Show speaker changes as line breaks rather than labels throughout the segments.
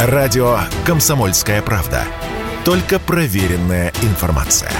Радио «Комсомольская правда». Только проверенная информация.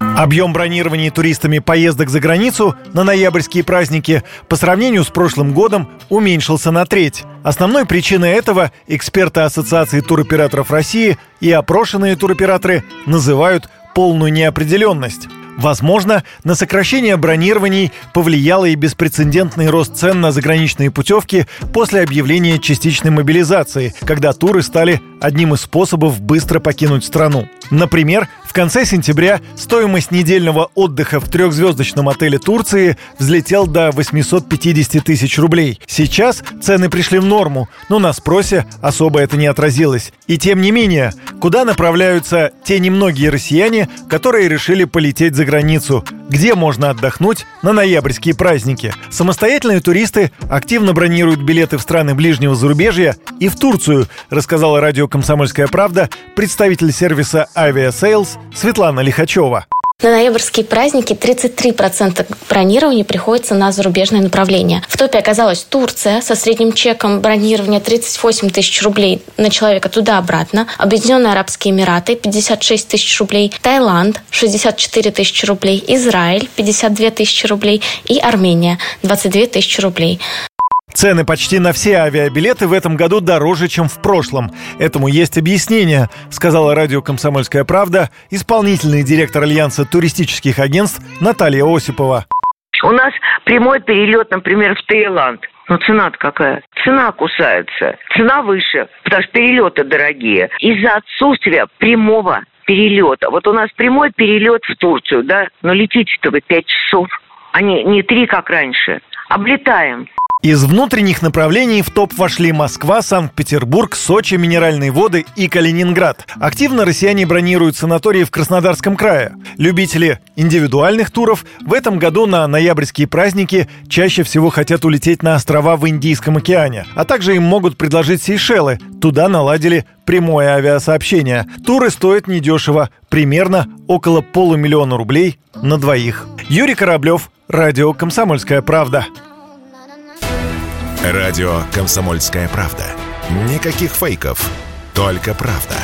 Объем бронирования туристами поездок за границу на ноябрьские праздники по сравнению с прошлым годом уменьшился на треть. Основной причиной этого эксперты Ассоциации туроператоров России и опрошенные туроператоры называют полную неопределенность. Возможно, на сокращение бронирований повлияло и беспрецедентный рост цен на заграничные путевки после объявления частичной мобилизации, когда туры стали одним из способов быстро покинуть страну. Например, в конце сентября стоимость недельного отдыха в трехзвездочном отеле Турции взлетел до 850 тысяч рублей. Сейчас цены пришли в норму, но на спросе особо это не отразилось. И тем не менее, куда направляются те немногие россияне, которые решили полететь за границу? Где можно отдохнуть на ноябрьские праздники? Самостоятельные туристы активно бронируют билеты в страны ближнего зарубежья и в Турцию, рассказала радио «Комсомольская правда» представитель сервиса «Авиасейлс» Светлана Лихачева.
На ноябрьские праздники 33% бронирования приходится на зарубежное направление. В топе оказалась Турция со средним чеком бронирования 38 тысяч рублей на человека туда-обратно, Объединенные Арабские Эмираты 56 тысяч рублей, Таиланд 64 тысячи рублей, Израиль 52 тысячи рублей и Армения 22 тысячи рублей.
Цены почти на все авиабилеты в этом году дороже, чем в прошлом. Этому есть объяснение, сказала радио «Комсомольская правда» исполнительный директор Альянса туристических агентств Наталья Осипова.
У нас прямой перелет, например, в Таиланд. Но цена-то какая? Цена кусается. Цена выше, потому что перелеты дорогие. Из-за отсутствия прямого перелета. Вот у нас прямой перелет в Турцию, да, но летите-то вы пять часов, а не, не три, как раньше. Облетаем.
Из внутренних направлений в топ вошли Москва, Санкт-Петербург, Сочи, Минеральные воды и Калининград. Активно россияне бронируют санатории в Краснодарском крае. Любители индивидуальных туров в этом году на ноябрьские праздники чаще всего хотят улететь на острова в Индийском океане. А также им могут предложить Сейшелы. Туда наладили прямое авиасообщение. Туры стоят недешево, примерно около полумиллиона рублей на двоих. Юрий Кораблев, Радио «Комсомольская правда».
Радио «Комсомольская правда». Никаких фейков, только правда.